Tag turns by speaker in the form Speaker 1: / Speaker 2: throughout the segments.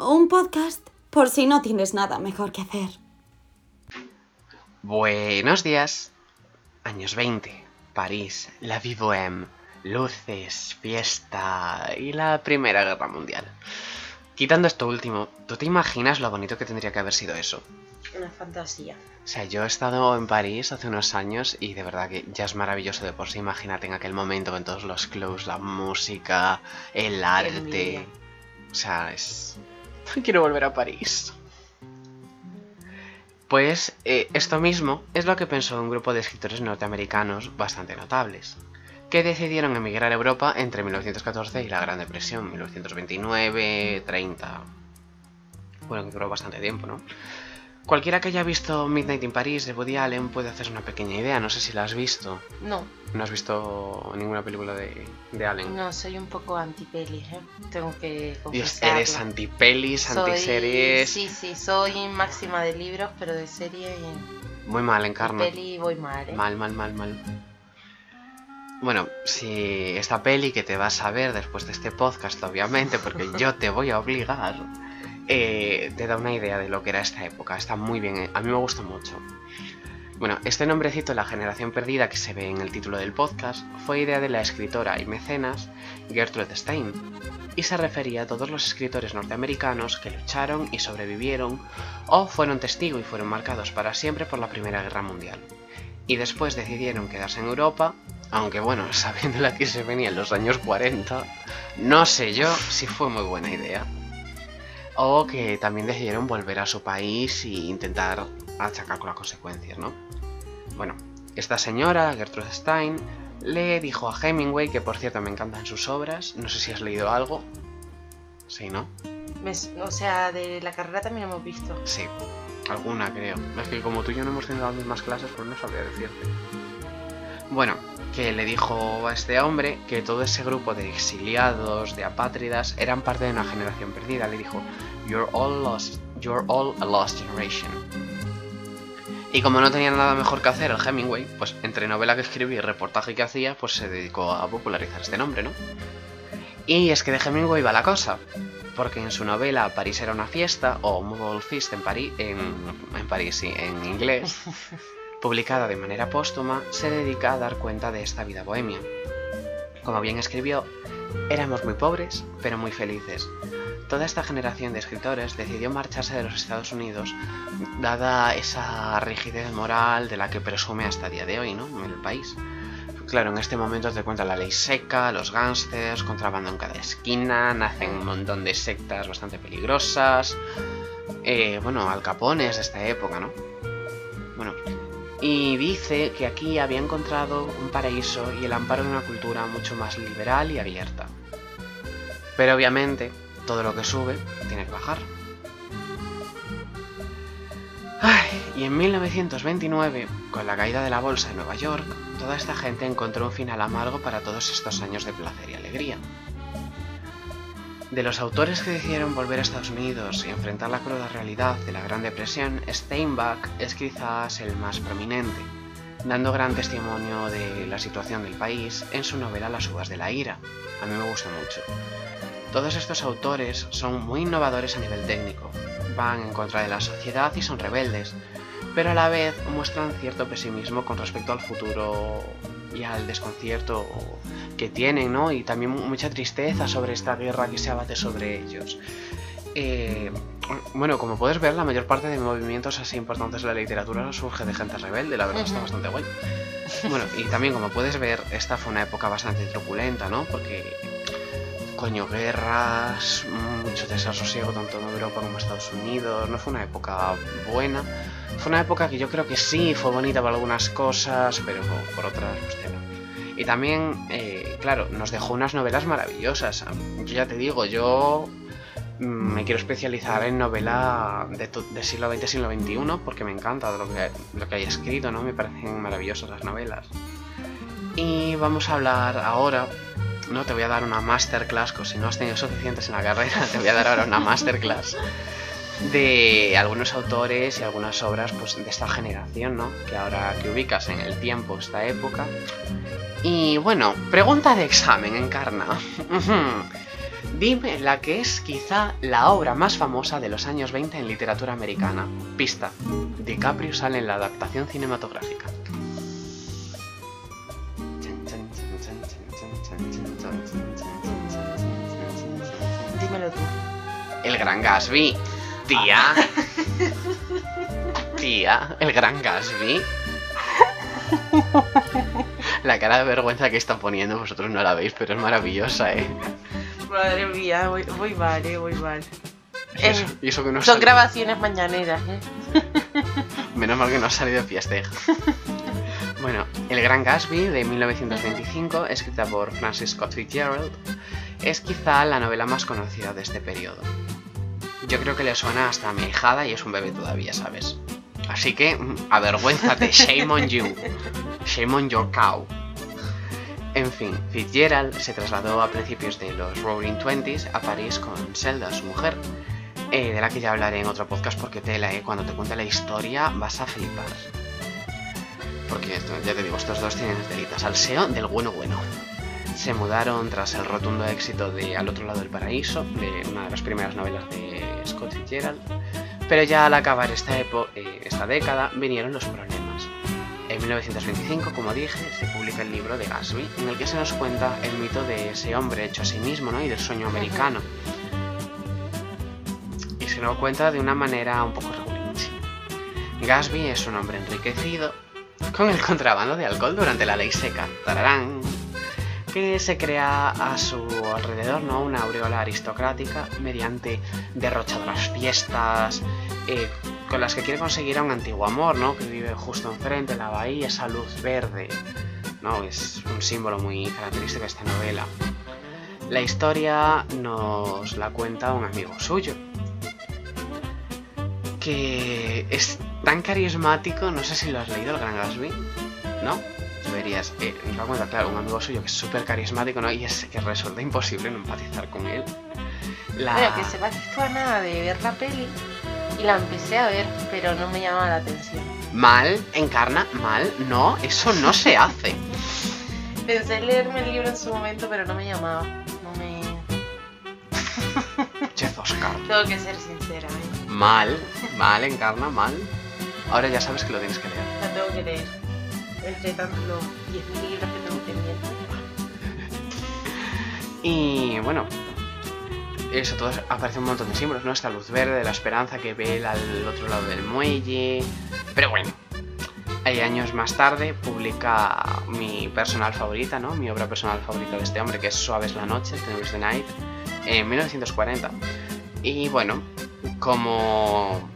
Speaker 1: Un podcast por si no tienes nada mejor que hacer.
Speaker 2: Buenos días. Años 20, París, la Vie Bohème, luces, fiesta y la Primera Guerra Mundial. Quitando esto último, ¿tú te imaginas lo bonito que tendría que haber sido eso?
Speaker 3: Una fantasía.
Speaker 2: O sea, yo he estado en París hace unos años y de verdad que ya es maravilloso de por sí. Imagínate en aquel momento con todos los clubs, la música, el arte. O sea, es... Quiero volver a París. Pues eh, esto mismo es lo que pensó un grupo de escritores norteamericanos bastante notables, que decidieron emigrar a Europa entre 1914 y la Gran Depresión, 1929, 30... Bueno, que duró bastante tiempo, ¿no? Cualquiera que haya visto Midnight in Paris de Woody Allen puede hacerse una pequeña idea, no sé si la has visto.
Speaker 3: No,
Speaker 2: ¿No has visto ninguna película de, de Allen?
Speaker 3: no, soy un poco anti-peli, ¿eh? Tengo que
Speaker 2: Dios, eres anti-pelis, anti-series...
Speaker 3: Sí, sí, soy máxima de libros, pero de serie y
Speaker 2: Muy mal, Encarna.
Speaker 3: peli voy mal, ¿eh?
Speaker 2: Mal, mal, mal, mal. Bueno, si esta peli que te vas a ver después de este podcast, obviamente, porque yo te voy a obligar, eh, te da una idea de lo que era esta época. Está muy bien, eh, a mí me gusta mucho. Bueno, este nombrecito, La generación perdida, que se ve en el título del podcast, fue idea de la escritora y mecenas Gertrude Stein, y se refería a todos los escritores norteamericanos que lucharon y sobrevivieron o fueron testigo y fueron marcados para siempre por la Primera Guerra Mundial y después decidieron quedarse en Europa, aunque bueno, sabiendo la que se venía en los años 40, no sé yo si fue muy buena idea. O que también decidieron volver a su país e intentar achacar con las consecuencias, ¿no? Bueno, esta señora, Gertrude Stein, le dijo a Hemingway, que por cierto me encantan sus obras, no sé si has leído algo. Sí, ¿no?
Speaker 3: Me o sea, de la carrera también hemos visto.
Speaker 2: Sí, alguna creo. Es que como tú y yo no hemos tenido las mismas clases, pues no sabría decirte. Bueno, que le dijo a este hombre que todo ese grupo de exiliados, de apátridas, eran parte de una generación perdida. Le dijo, You're all lost, you're all a lost generation. Y como no tenía nada mejor que hacer el Hemingway, pues entre novela que escribía y reportaje que hacía, pues se dedicó a popularizar este nombre, ¿no? Y es que de Hemingway va la cosa porque en su novela París era una fiesta, o Movable Feast en, París, en, en París, sí, en inglés, publicada de manera póstuma, se dedica a dar cuenta de esta vida bohemia. Como bien escribió, éramos muy pobres, pero muy felices. Toda esta generación de escritores decidió marcharse de los Estados Unidos, dada esa rigidez moral de la que presume hasta el día de hoy, ¿no? En el país. Claro, en este momento te cuenta la ley seca, los gángsters, contrabando en cada esquina, nacen un montón de sectas bastante peligrosas. Eh, bueno, Al Capone es de esta época, ¿no? Bueno, y dice que aquí había encontrado un paraíso y el amparo de una cultura mucho más liberal y abierta. Pero obviamente, todo lo que sube tiene que bajar. Ay, y en 1929, con la caída de la bolsa en Nueva York, toda esta gente encontró un final amargo para todos estos años de placer y alegría. De los autores que decidieron volver a Estados Unidos y enfrentar la cruda realidad de la Gran Depresión, Steinbach es quizás el más prominente, dando gran testimonio de la situación del país en su novela Las uvas de la ira. A mí me gusta mucho. Todos estos autores son muy innovadores a nivel técnico, van en contra de la sociedad y son rebeldes, pero a la vez muestran cierto pesimismo con respecto al futuro y al desconcierto que tienen, ¿no? Y también mucha tristeza sobre esta guerra que se abate sobre ellos. Eh, bueno, como puedes ver, la mayor parte de movimientos así importantes de la literatura surge de gente rebelde, la verdad está bastante guay. Bueno, y también como puedes ver, esta fue una época bastante truculenta, ¿no? Porque, coño, guerras, mucho desasosiego tanto en Europa como en Estados Unidos, no fue una época buena. Fue una época que yo creo que sí fue bonita por algunas cosas, pero por otras, hostia, no. Y también, eh, claro, nos dejó unas novelas maravillosas. Yo ya te digo, yo mm, me quiero especializar en novela de, siglo XX, siglo XXI, porque me encanta lo que, lo que haya escrito, ¿no? Me parecen maravillosas las novelas. Y vamos a hablar ahora, ¿no? Te voy a dar una masterclass, que si no has tenido suficientes en la carrera, te voy a dar ahora una masterclass de algunos autores y algunas obras pues, de esta generación, ¿no? Que ahora que ubicas en el tiempo, esta época. Y bueno, pregunta de examen, Encarna. Dime la que es quizá la obra más famosa de los años 20 en literatura americana. Pista. DiCaprio sale en la adaptación cinematográfica. El Gran Gatsby. Tía. Tía, el Gran Gatsby. La cara de vergüenza que están poniendo, vosotros no la veis, pero es maravillosa, eh.
Speaker 3: Madre mía, voy, voy mal, eh, voy mal.
Speaker 2: Eso, y eso que no
Speaker 3: Son grabaciones mañaneras, ¿eh?
Speaker 2: Menos mal que no ha salido de fiesteja. bueno, El Gran Gatsby de 1925, escrita por Francis Scott Fitzgerald, es quizá la novela más conocida de este periodo. Yo creo que le suena hasta a mi hijada y es un bebé todavía, ¿sabes? Así que, mm, avergüénzate, shame on you. Shame on your cow. En fin, Fitzgerald se trasladó a principios de los Roaring Twenties a París con Zelda, su mujer, eh, de la que ya hablaré en otro podcast porque tela, eh, cuando te cuente la historia vas a flipar. Porque ya te digo, estos dos tienen telitas. Salseo del bueno bueno. Se mudaron tras el rotundo éxito de Al otro lado del paraíso, de una de las primeras novelas de Scott Fitzgerald. Pero ya al acabar esta, epo- eh, esta década vinieron los problemas. En 1925, como dije, se publica el libro de Gatsby, en el que se nos cuenta el mito de ese hombre hecho a sí mismo ¿no? y del sueño americano. Y se lo cuenta de una manera un poco regulinchi. Gatsby es un hombre enriquecido con el contrabando de alcohol durante la ley seca. Tararán. Se crea a su alrededor ¿no? una aureola aristocrática mediante derrochadoras fiestas eh, con las que quiere conseguir a un antiguo amor, ¿no? Que vive justo enfrente de la bahía, esa luz verde, ¿no? Es un símbolo muy característico de esta novela. La historia nos la cuenta un amigo suyo, que es tan carismático, no sé si lo has leído, el Gran Gatsby, ¿no? Deberías, eh, cuenta, claro, un amigo suyo que es súper carismático, ¿no? Y es que resulta imposible no empatizar con él. La...
Speaker 3: Bueno, que sepas que estuve a nada de ver la peli y la empecé a ver, pero no me llamaba la atención.
Speaker 2: Mal, encarna, mal, no, eso no se hace.
Speaker 3: Pensé en leerme el libro en su momento, pero no me llamaba. No me.
Speaker 2: Chef Oscar.
Speaker 3: Tengo que ser sincera, ¿eh?
Speaker 2: Mal, mal, encarna, mal. Ahora ya sabes que lo tienes que leer.
Speaker 3: La tengo que leer. Entre tanto los 10.000 libros que tengo.
Speaker 2: Y bueno, eso, todo aparece un montón de símbolos, ¿no? Esta luz verde, la esperanza que ve al otro lado del muelle. Pero bueno, hay años más tarde publica mi personal favorita, ¿no? Mi obra personal favorita de este hombre, que es Suaves la noche, the Night, en 1940. Y bueno, como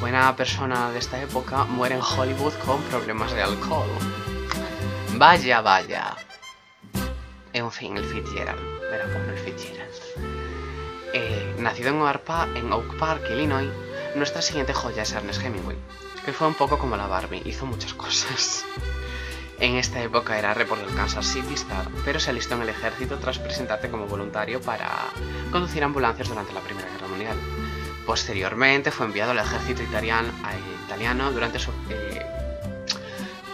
Speaker 2: buena persona de esta época, muere en Hollywood con problemas de alcohol. Vaya, vaya. En fin, el Fitzgerald. Verá como el Fitzgerald. Eh, nacido en Oak, Pa- en Oak Park, Illinois, nuestra siguiente joya es Ernest Hemingway, que fue un poco como la Barbie, hizo muchas cosas. En esta época era reportero del Kansas City Star, pero se alistó en el ejército tras presentarse como voluntario para conducir ambulancias durante la Primera Guerra Mundial. Posteriormente fue enviado al ejército italiano, italiano durante su... eh,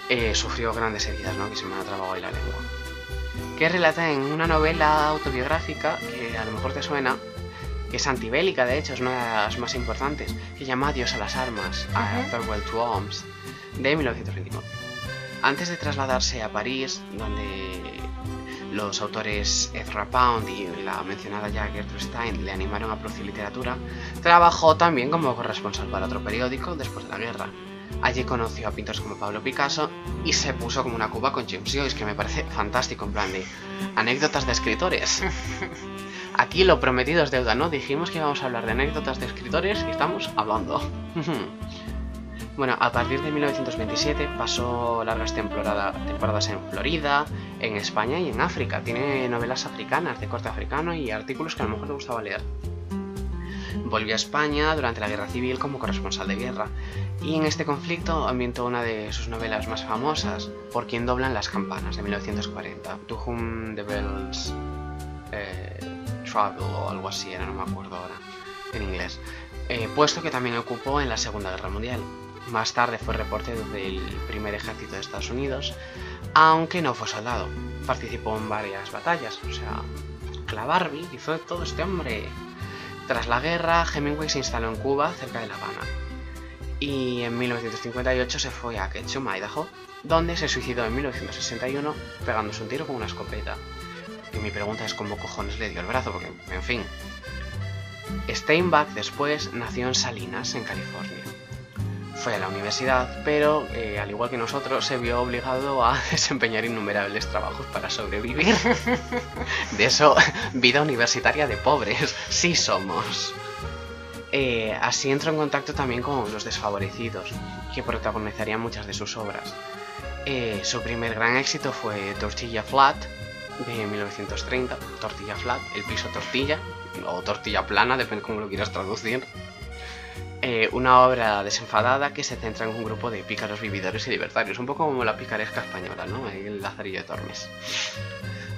Speaker 2: eh, sufrió grandes heridas, ¿no? Que se me ha trabado ahí la lengua. Que relata en una novela autobiográfica que a lo mejor te suena, que es antibélica, de hecho, es una de las más importantes, que llama Adiós a las armas, a. Farewell to Arms, de 1929. Antes de trasladarse a París, donde los autores Ezra Pound y la mencionada ya Gertrude Stein le animaron a producir literatura, trabajó también como corresponsal para otro periódico después de la guerra. Allí conoció a pintores como Pablo Picasso y se puso como una cuba con James Joyce, que me parece fantástico, en plan de anécdotas de escritores. Aquí lo prometido es deuda, ¿no? Dijimos que íbamos a hablar de anécdotas de escritores y estamos hablando. bueno, a partir de 1927 pasó largas temporada- temporadas en Florida, en España y en África. Tiene novelas africanas de corte africano y artículos que a lo mejor le gustaba leer. Volvió a España durante la Guerra Civil como corresponsal de guerra y en este conflicto ambientó una de sus novelas más famosas, Por quien doblan las campanas, de 1940, To Whom the Bells eh, Travel o algo así no me acuerdo ahora, en inglés, eh, puesto que también ocupó en la Segunda Guerra Mundial. Más tarde fue reportero del primer ejército de Estados Unidos, aunque no fue soldado. Participó en varias batallas, o sea, la Barbie, hizo todo este hombre. Tras la guerra, Hemingway se instaló en Cuba, cerca de La Habana. Y en 1958 se fue a Ketchum, Idaho, donde se suicidó en 1961 pegándose un tiro con una escopeta. Y mi pregunta es cómo cojones le dio el brazo, porque, en fin. Steinbach después nació en Salinas, en California. Fue a la universidad, pero eh, al igual que nosotros, se vio obligado a desempeñar innumerables trabajos para sobrevivir. De eso, vida universitaria de pobres, sí somos. Eh, así entró en contacto también con los desfavorecidos, que protagonizarían muchas de sus obras. Eh, su primer gran éxito fue Tortilla Flat, de 1930. Tortilla Flat, el piso tortilla, o tortilla plana, depende cómo lo quieras traducir. Eh, una obra desenfadada que se centra en un grupo de pícaros vividores y libertarios, un poco como la picaresca española, ¿no? El Lazarillo de Tormes.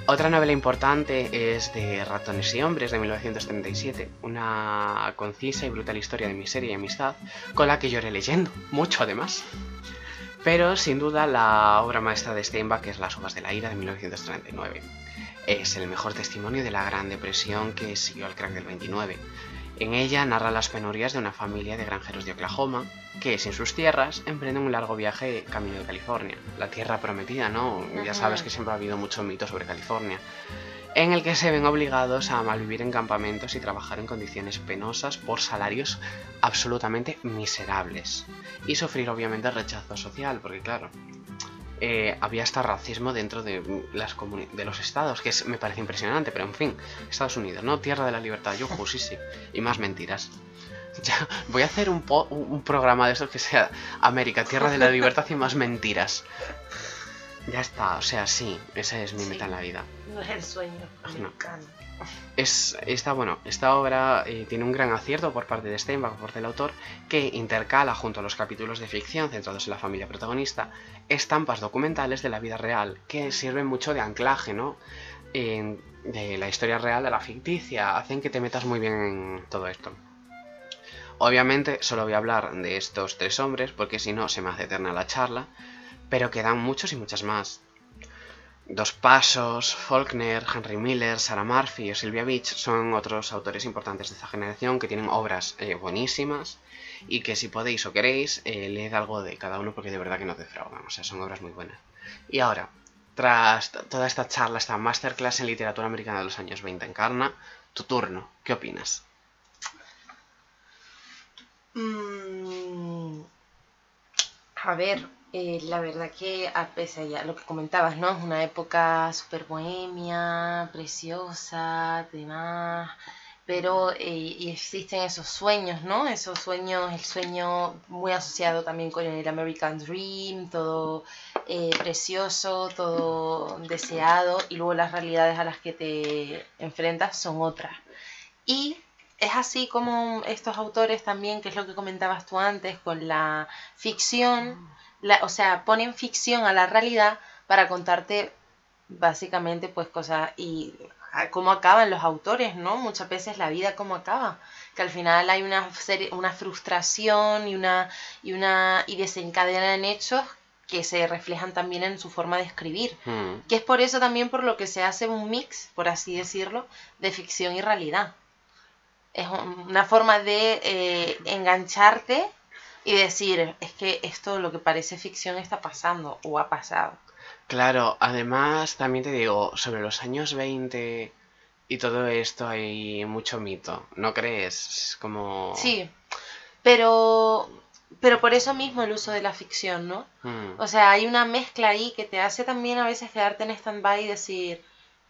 Speaker 2: Otra novela importante es de Ratones y Hombres de 1937, una concisa y brutal historia de miseria y amistad con la que lloré leyendo, mucho además. Pero sin duda la obra maestra de Steinbach es Las uvas de la ira de 1939. Es el mejor testimonio de la Gran Depresión que siguió al crack del 29 en ella narra las penurias de una familia de granjeros de Oklahoma que, sin sus tierras, emprenden un largo viaje camino de California. La tierra prometida, ¿no? Ya sabes que siempre ha habido mucho mito sobre California. En el que se ven obligados a malvivir en campamentos y trabajar en condiciones penosas por salarios absolutamente miserables. Y sufrir, obviamente, rechazo social, porque, claro, eh, había hasta racismo dentro de, las de los estados, que me parece impresionante, pero en fin, Estados Unidos, ¿no? Tierra de la libertad, yo, sí, sí, y más mentiras. Ya, voy a hacer un, un programa de eso que sea América, Tierra de la Libertad y más mentiras. Ya está, o sea, sí, esa es mi meta en la vida.
Speaker 3: No es el sueño.
Speaker 2: Es, esta, bueno, esta obra eh, tiene un gran acierto por parte de Steinbach, por parte del autor, que intercala junto a los capítulos de ficción centrados en la familia protagonista estampas documentales de la vida real que sirven mucho de anclaje, ¿no? de la historia real a la ficticia, hacen que te metas muy bien en todo esto. Obviamente solo voy a hablar de estos tres hombres porque si no se me hace eterna la charla, pero quedan muchos y muchas más. Dos Pasos, Faulkner, Henry Miller, Sarah Murphy o Sylvia Beach son otros autores importantes de esta generación que tienen obras eh, buenísimas y que si podéis o queréis eh, leed algo de cada uno porque de verdad que no defraudan, o sea, son obras muy buenas. Y ahora, tras toda esta charla, esta masterclass en literatura americana de los años 20 encarna, tu turno, ¿qué opinas?
Speaker 3: Mm, a ver, eh, la verdad que a pesar de lo que comentabas, ¿no? Es una época súper bohemia, preciosa, demás, pero eh, existen esos sueños, ¿no? Esos sueños, el sueño muy asociado también con el American Dream, todo eh, precioso, todo deseado, y luego las realidades a las que te enfrentas son otras. Y es así como estos autores también, que es lo que comentabas tú antes, con la ficción o sea, ponen ficción a la realidad para contarte básicamente pues cosas y cómo acaban los autores, ¿no? Muchas veces la vida cómo acaba, que al final hay una una frustración y una y una y desencadenan hechos que se reflejan también en su forma de escribir, hmm. que es por eso también por lo que se hace un mix, por así decirlo, de ficción y realidad. Es una forma de eh, engancharte y decir, es que esto lo que parece ficción está pasando o ha pasado.
Speaker 2: Claro, además también te digo, sobre los años 20 y todo esto hay mucho mito, ¿no crees? Es como...
Speaker 3: Sí, pero, pero por eso mismo el uso de la ficción, ¿no? Mm. O sea, hay una mezcla ahí que te hace también a veces quedarte en stand-by y decir,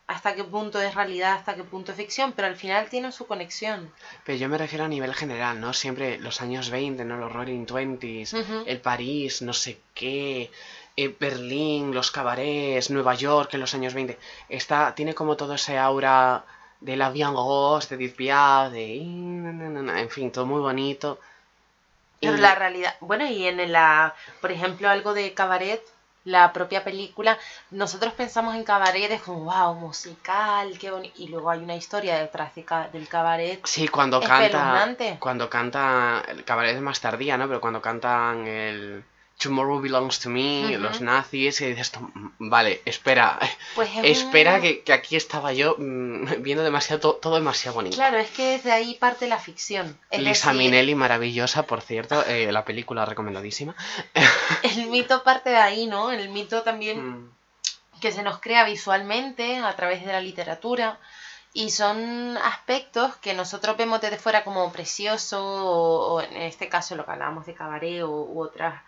Speaker 3: hasta qué punto es realidad, hasta qué punto es ficción, pero al final tienen su conexión.
Speaker 2: Pero yo me refiero a nivel general, ¿no? Siempre los años 20, ¿no? Los Roaring Twenties, el París, no sé qué, eh, Berlín, los cabarets, Nueva York en los años 20. Está, tiene como todo ese aura de la Bien Ghost, de Piaf, de... En fin, todo muy bonito.
Speaker 3: Pero la realidad... Bueno, y en la... Por ejemplo, algo de cabaret la propia película, nosotros pensamos en cabaret es como, wow, musical, qué bonito. Y luego hay una historia detrás del cabaret.
Speaker 2: Sí, cuando canta. Cuando canta. El cabaret es más tardía, ¿no? Pero cuando cantan el. Tomorrow Belongs to Me,
Speaker 3: Ujú.
Speaker 2: los nazis, y dices, "Mm, vale, espera,
Speaker 3: Pues es
Speaker 2: espera
Speaker 3: un-
Speaker 2: que, que aquí estaba yo mm, viendo demasiado, to- todo demasiado bonito.
Speaker 3: Claro, es que desde ahí parte la ficción. Es
Speaker 2: Lisa
Speaker 3: decir,
Speaker 2: Minnelli, maravillosa, por cierto, eh, la película recomendadísima.
Speaker 3: El mito parte de ahí, ¿no? El mito también
Speaker 2: Mm,
Speaker 3: que se nos crea visualmente a través de la literatura y son aspectos que nosotros vemos desde fuera como precioso o, o en este caso lo que hablábamos de cabaret o, u otras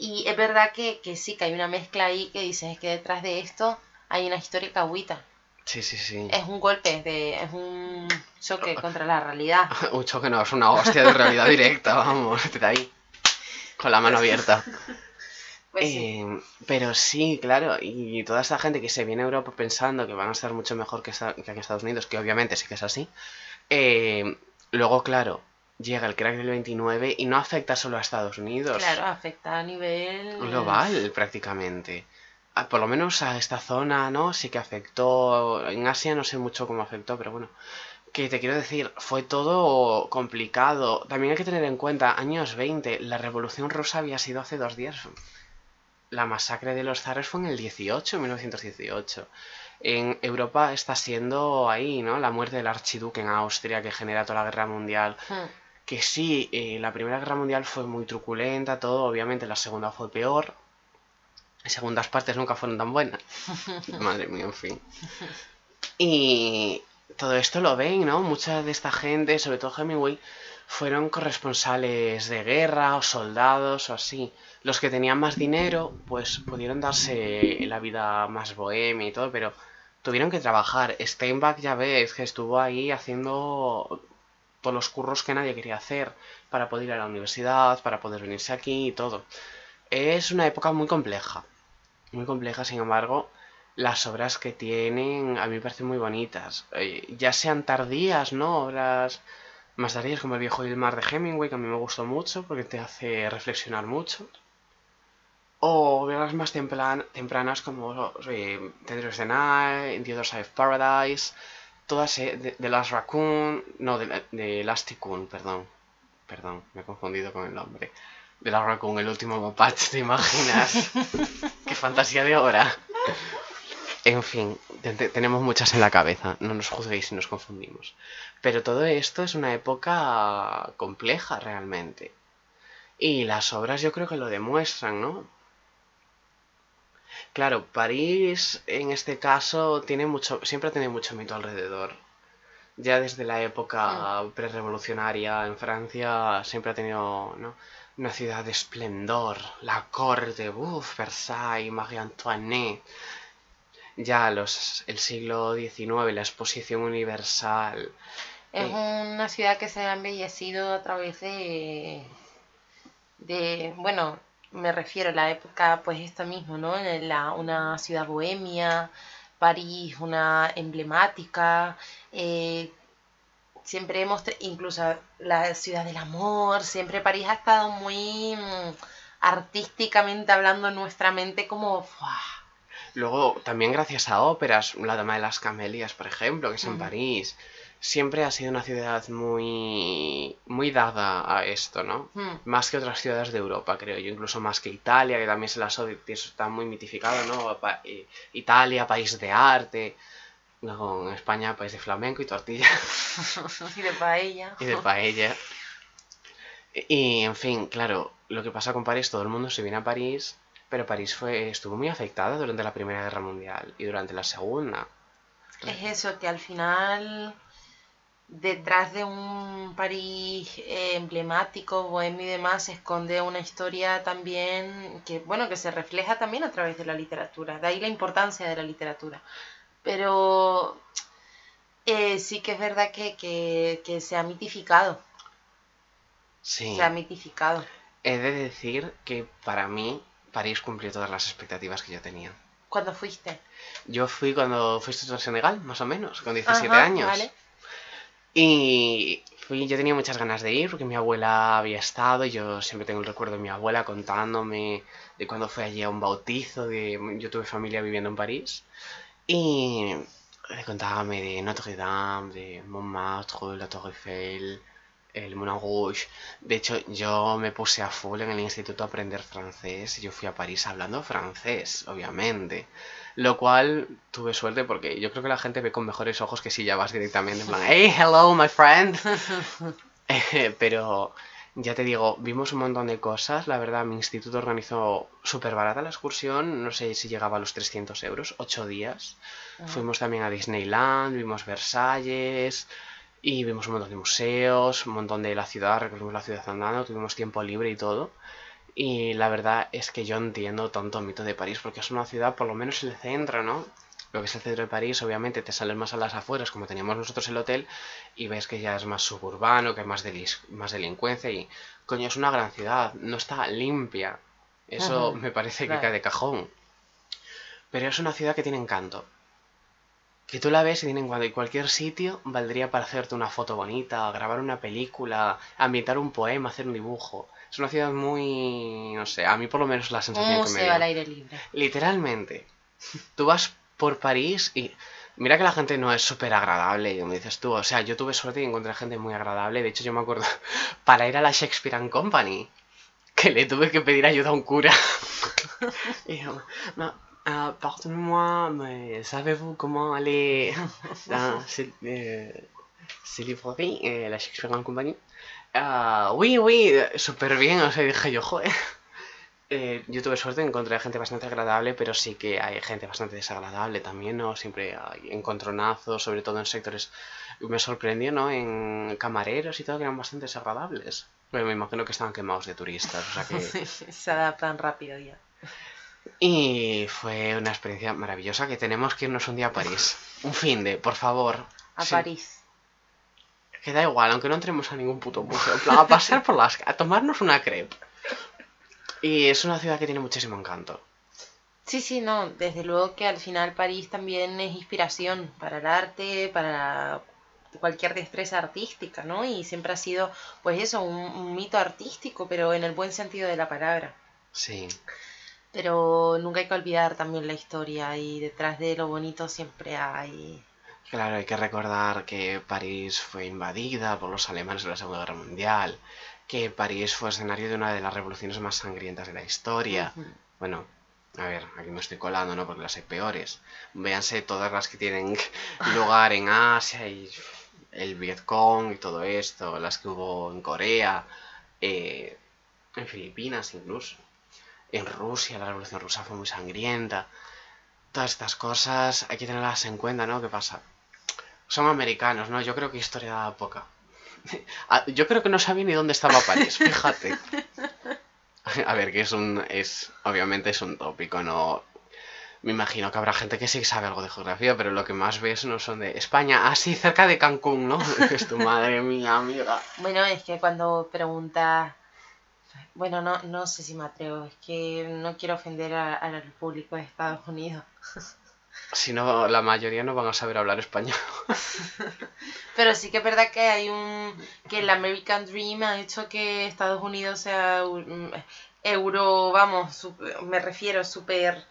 Speaker 3: y es verdad que, que sí que hay una mezcla ahí que dices que detrás de esto hay una historia cagüita
Speaker 2: Sí, sí, sí.
Speaker 3: es un golpe de es un choque contra la realidad
Speaker 2: Un choque no, es una hostia de realidad directa, vamos, de ahí. Con la mano abierta.
Speaker 3: pues sí.
Speaker 2: Eh, pero sí, claro, y toda esta gente que se viene a Europa pensando que van a estar mucho mejor que, que aquí en Estados Unidos, que obviamente sí que es así, eh, luego, claro, llega el crack del 29 y no afecta solo a Estados Unidos,
Speaker 3: claro afecta a nivel
Speaker 2: global prácticamente. Ah, Por lo menos a esta zona, ¿no? Sí que afectó. En Asia no sé mucho cómo afectó, pero bueno. Que te quiero decir, fue todo complicado. También hay que tener en cuenta, años 20, la revolución rusa había sido hace dos días. La masacre de los zares fue en el 18, 1918. En Europa está siendo ahí, ¿no? La muerte del archiduque en Austria que genera toda la guerra mundial.
Speaker 3: Hmm.
Speaker 2: Que sí, eh, la Primera Guerra Mundial fue muy truculenta, todo, obviamente la Segunda fue peor. Las segundas partes nunca fueron tan buenas. Madre mía, en fin. Y todo esto lo ven, ¿no? Mucha de esta gente, sobre todo Hemingway, fueron corresponsales de guerra o soldados o así. Los que tenían más dinero, pues pudieron darse la vida más bohemia y todo, pero tuvieron que trabajar. Steinbach ya ves que estuvo ahí haciendo todos los curros que nadie quería hacer para poder ir a la universidad, para poder venirse aquí y todo. Es una época muy compleja, muy compleja, sin embargo, las obras que tienen a mí me parecen muy bonitas. Eh, ya sean tardías, ¿no? Obras más tardías como El viejo y el mar de Hemingway, que a mí me gustó mucho porque te hace reflexionar mucho. O obras más tempranas como eh, Tenders the Night, The Other Side of Paradise, todas eh, de, de Last Raccoon, no, de, la- de perdón. Perdón, me he confundido con el nombre. De Last Raccoon, el último mapache, ¿te imaginas? ¡Qué fantasía de obra! En fin, te- te- tenemos muchas en la cabeza, no nos juzguéis si nos confundimos. Pero todo esto es una época compleja realmente. Y las obras yo creo que lo demuestran, ¿no? Claro, París en este caso tiene mucho, siempre tiene mucho mito alrededor. Ya desde la época prerevolucionaria en Francia siempre ha tenido, ¿no? Una ciudad de esplendor, la corte, uff, Versailles, Marie Antoinette. Ya los, el siglo XIX, la exposición universal.
Speaker 3: Es
Speaker 2: Sí.
Speaker 3: una ciudad que se ha embellecido a través de, de, bueno, me refiero a la época, pues esto mismo, ¿no? En La, una ciudad bohemia, París, una emblemática, eh, siempre hemos, incluso la ciudad del amor, siempre París ha estado muy mm, artísticamente hablando en nuestra mente como, ¡fua!
Speaker 2: Luego, también gracias a óperas, La Dama de las Camelias, por ejemplo, que es en. París, siempre ha sido una ciudad muy, muy dada a esto, ¿no?
Speaker 3: Mm,
Speaker 2: Más que otras ciudades de Europa, creo yo, incluso más que Italia, que también se odia, eso está muy mitificado, ¿no? Pa- eh, Italia, país de arte, luego en España, país de flamenco y tortilla
Speaker 3: y de paella.
Speaker 2: y de paella. Y, en fin, claro, lo que pasa con París, todo el mundo se viene a París, pero París fue, estuvo muy afectada durante la Primera Guerra Mundial y durante la Segunda.
Speaker 3: Es eso, que al final, detrás de un París eh, emblemático, bohemio y demás, se esconde una historia también que, bueno, que se refleja también a través de la literatura. De ahí la importancia de la literatura. Pero eh, sí que es verdad que, que, que se ha mitificado.
Speaker 2: Sí.
Speaker 3: Se ha mitificado.
Speaker 2: He de decir que para mí París cumplió todas las expectativas que yo tenía.
Speaker 3: ¿Cuándo fuiste?
Speaker 2: Yo fui cuando fuiste a Senegal, más o menos, con 17
Speaker 3: Ajá,
Speaker 2: años.
Speaker 3: vale.
Speaker 2: Y yo tenía muchas ganas de ir porque mi abuela había estado y yo siempre tengo el recuerdo de mi abuela contándome de cuando fue allí a un bautizo, de yo tuve familia viviendo en París. Y contábame de Notre Dame, de Montmartre, la Torre Eiffel, el Moulin Rouge. De hecho, yo me puse a full en el instituto a aprender francés. Yo fui a París hablando francés, obviamente. Lo cual tuve suerte porque yo creo que la gente ve con mejores ojos que si ya vas directamente en plan, hey, hello, my friend. Eh, pero ya te digo, vimos un montón de cosas. La verdad, mi instituto organizó súper barata la excursión. No sé si llegaba a los 300 euros, 8 días.
Speaker 3: Ah.
Speaker 2: Fuimos también a Disneyland, vimos Versalles. Y vimos un montón de museos, un montón de la ciudad, recorrimos la ciudad andando, tuvimos tiempo libre y todo. Y la verdad es que yo entiendo tanto el mito de París, porque es una ciudad, por lo menos el centro, ¿no? Lo que es el centro de París, obviamente te sales más a las afueras, como teníamos nosotros el hotel, y ves que ya es más suburbano, que hay más, delis- más delincuencia, y coño, es una gran ciudad, no está limpia. Eso
Speaker 3: Ajá,
Speaker 2: me parece que cae de cajón. Pero es una ciudad que tiene encanto. Que tú la ves y tiene encanto, y cualquier sitio valdría para hacerte una foto bonita, grabar una película, ambientar un poema, hacer un dibujo. Es una ciudad muy... no sé, a mí por lo menos la
Speaker 3: Un
Speaker 2: sensación que me dio.
Speaker 3: al aire libre.
Speaker 2: Literalmente. Tú vas por París y mira que la gente no es súper agradable, como dices tú. O sea, yo tuve suerte y encontré gente muy agradable. De hecho, yo me acuerdo para ir a la Shakespeare and Company que le tuve que pedir ayuda a un cura. y yo, "Ma- pardonnez-moi, mais savez-vous comment aller dans cette, euh, cette librairie, eh, la Shakespeare and Company? Ah, oui, oui, súper bien. O sea, dije yo, joder. Eh, yo tuve suerte, encontré gente bastante agradable, pero sí que hay gente bastante desagradable también, ¿no? Siempre hay encontronazos, sobre todo en sectores... Me sorprendió, ¿no? En camareros y todo, que eran bastante desagradables. Pero me imagino que estaban quemados de turistas, o sea que...
Speaker 3: Se adaptan rápido ya.
Speaker 2: Y fue una experiencia maravillosa que tenemos que irnos un día a París. Un fin de, por favor.
Speaker 3: A
Speaker 2: Sí,
Speaker 3: París.
Speaker 2: Que da igual, aunque no entremos a ningún puto museo. En plan, a pasar por las... a tomarnos una crepe. Y es una ciudad que tiene muchísimo encanto.
Speaker 3: Sí, sí, no, desde luego que al final París también es inspiración para el arte, para cualquier destreza artística, ¿no? Y siempre ha sido, pues eso, un, un mito artístico, pero en el buen sentido de la palabra.
Speaker 2: Sí.
Speaker 3: Pero nunca hay que olvidar también la historia y detrás de lo bonito siempre hay...
Speaker 2: Claro, hay que recordar que París fue invadida por los alemanes en la Segunda Guerra Mundial, que París fue escenario de una de las revoluciones más sangrientas de la historia. Bueno, a ver, aquí me estoy colando, ¿no? Porque las hay peores. Véanse todas las que tienen lugar en Asia y el Vietcong y todo esto, las que hubo en Corea, eh, en Filipinas incluso. En Rusia, la revolución rusa fue muy sangrienta. Todas estas cosas hay que tenerlas en cuenta, ¿no? ¿Qué pasa? Son americanos, ¿no? Yo creo que historia da poca. Ah, Yo creo que no sabía ni dónde estaba París, fíjate. A ver, que es un. es. Obviamente es un tópico, no. Me imagino que habrá gente que sí sabe algo de geografía, pero lo que más ves no son de España, así cerca de Cancún, ¿no? Es tu madre mía, amiga.
Speaker 3: Bueno, es que cuando preguntas... Bueno, no, no sé si me atrevo, es que no quiero ofender a- al público de Estados Unidos.
Speaker 2: Si no, la mayoría no van a saber hablar español.
Speaker 3: Pero sí que es verdad que hay un que el American Dream ha hecho que Estados Unidos sea un- euro, vamos, me refiero súper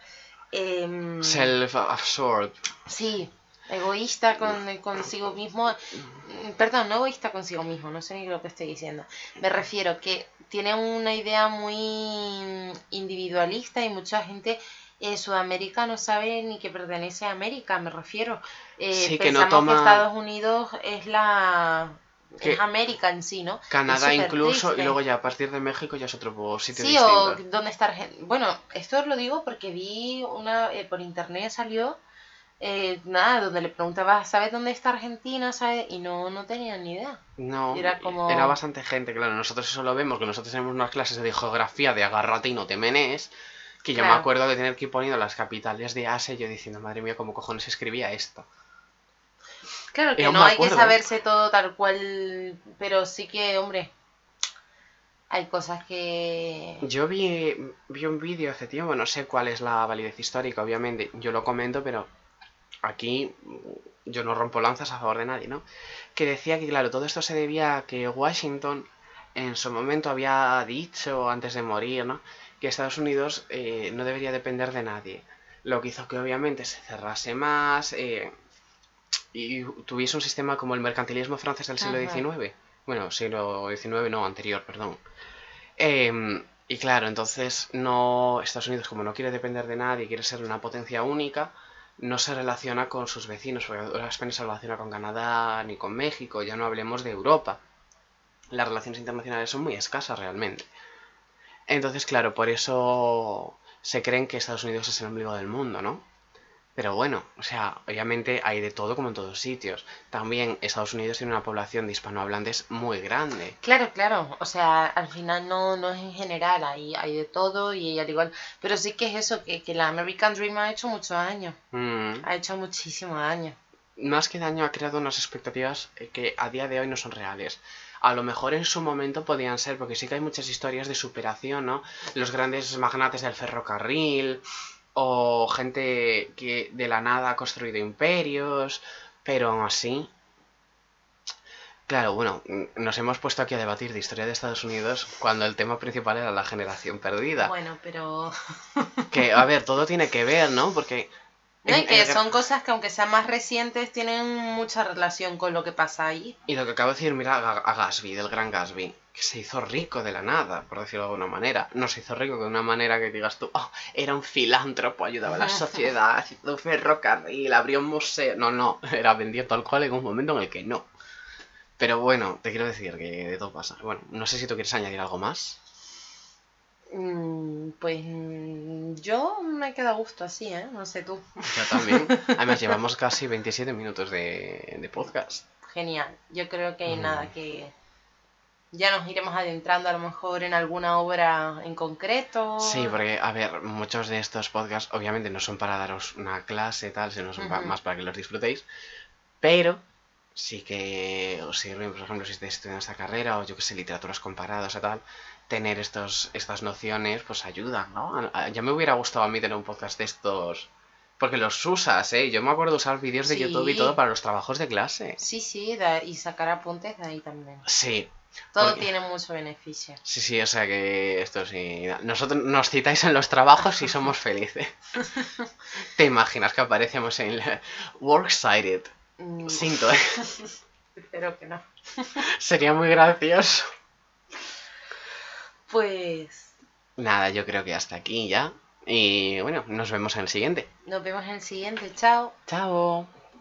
Speaker 3: em,
Speaker 2: Self-absorbed.
Speaker 3: sí, egoísta con consigo mismo, mm, perdón, no egoísta consigo mismo, no sé ni lo que estoy diciendo. Me refiero que tiene una idea muy individualista y mucha gente eh, Sudamérica no sabe ni que pertenece a América, me refiero. Eh,
Speaker 2: Sí, que no
Speaker 3: pensamos que
Speaker 2: toma-
Speaker 3: Estados Unidos es la
Speaker 2: Que-
Speaker 3: es América en sí, ¿no?
Speaker 2: Canadá incluso,
Speaker 3: triste.
Speaker 2: y luego ya a partir de México ya es otro sitio
Speaker 3: Sí,
Speaker 2: distinto.
Speaker 3: o dónde está Argentina. Bueno, esto lo digo porque vi una, eh, por internet salió, eh, nada, donde le preguntaba, ¿sabes dónde está Argentina? ¿Sabes? Y no, no tenía ni idea.
Speaker 2: No,
Speaker 3: Era como-
Speaker 2: era bastante gente, claro. Nosotros eso lo vemos, que nosotros tenemos unas clases de geografía de agárrate y no te menes. Que yo me acuerdo de tener que ir poniendo las capitales de Asia y yo diciendo, madre mía, ¿cómo cojones escribía esto?
Speaker 3: Claro que no hay que saberse todo tal cual, pero sí que, hombre, hay cosas que...
Speaker 2: Yo vi, vi un vídeo hace tiempo, no sé cuál es la validez histórica, obviamente, yo lo comento, pero aquí yo no rompo lanzas a favor de nadie, ¿no? Que decía que, claro, todo esto se debía a que Washington en su momento había dicho, antes de morir, ¿no? Que Estados Unidos eh, no debería depender de nadie. Lo que hizo que obviamente se cerrase más eh, y tuviese un sistema como el mercantilismo francés del siglo
Speaker 3: Ajá.
Speaker 2: XIX. Bueno, siglo XIX, no, anterior, perdón. Em, y claro, entonces no Estados Unidos, como no quiere depender de nadie, quiere ser una potencia única, no se relaciona con sus vecinos, porque España se relaciona con Canadá ni con México, ya no hablemos de Europa. Las relaciones internacionales son muy escasas realmente. Entonces, claro, por eso se creen que Estados Unidos es el ombligo del mundo, ¿no? Pero bueno, o sea, obviamente hay de todo como en todos sitios. También Estados Unidos tiene una población de hispanohablantes muy grande.
Speaker 3: Claro, claro. O sea, al final no, no es en general, hay, hay de todo y al igual. Pero sí que es eso, que, que la American Dream ha hecho muchos años.
Speaker 2: Mm.
Speaker 3: Ha hecho muchísimos años.
Speaker 2: Más que daño ha creado unas expectativas eh, que a día de hoy no son reales. A lo mejor en su momento podían ser, porque sí que hay muchas historias de superación, ¿no? Los grandes magnates del ferrocarril, o gente que de la nada ha construido imperios, pero aún así... Claro, bueno, nos hemos puesto aquí a debatir de historia de Estados Unidos cuando el tema principal era la generación perdida.
Speaker 3: Bueno, pero...
Speaker 2: Que, a ver, todo tiene que ver, ¿no? Porque...
Speaker 3: No, y que
Speaker 2: en-
Speaker 3: son cosas que aunque sean más recientes tienen mucha relación con lo que pasa ahí.
Speaker 2: Y lo que acabo de decir, mira a a Gatsby, del gran Gatsby, que se hizo rico de la nada, por decirlo de alguna manera. No se hizo rico de una manera que digas tú, oh, era un filántropo, ayudaba a la sociedad, hizo un ferrocarril, abrió un museo. No, no, era vendido tal cual en un momento en el que no. Pero bueno, te quiero decir que de todo pasa. Bueno, no sé si tú quieres añadir algo más.
Speaker 3: Mm, Pues mm, yo me quedo a gusto así, ¿eh? No sé tú.
Speaker 2: Yo también. Además, llevamos casi 27 minutos de, de podcast.
Speaker 3: Genial. Yo creo que
Speaker 2: Mm.
Speaker 3: nada, que ya nos iremos adentrando a lo mejor en alguna obra en concreto.
Speaker 2: Sí, porque, a ver, muchos de estos podcasts obviamente no son para daros una clase tal, sino son pa- más para que los disfrutéis. Pero sí que os sirven, por ejemplo, si estáis estudiando esta carrera o yo que sé, literaturas comparadas o tal, tener estos, estas nociones pues ayudan, ¿no? Ya me hubiera gustado a mí tener un podcast de estos... Porque los usas, ¿eh? Yo me acuerdo usar vídeos de
Speaker 3: Sí.
Speaker 2: YouTube y todo para los trabajos de clase.
Speaker 3: Sí, sí, y sacar apuntes de ahí también.
Speaker 2: Sí,
Speaker 3: Todo
Speaker 2: Porque-
Speaker 3: tiene mucho beneficio.
Speaker 2: sí, sí, o sea que esto sí. Nosotros nos citáis en los trabajos y somos felices. ¿Te imaginas que aparecemos en el Works Cited?
Speaker 3: Mm,
Speaker 2: Sinto, ¿eh?
Speaker 3: Espero que no.
Speaker 2: Sería muy gracioso.
Speaker 3: Pues
Speaker 2: Nada, yo creo que hasta aquí ya. Y bueno, nos vemos en el siguiente.
Speaker 3: nos vemos en el siguiente. Chao.
Speaker 2: Chao.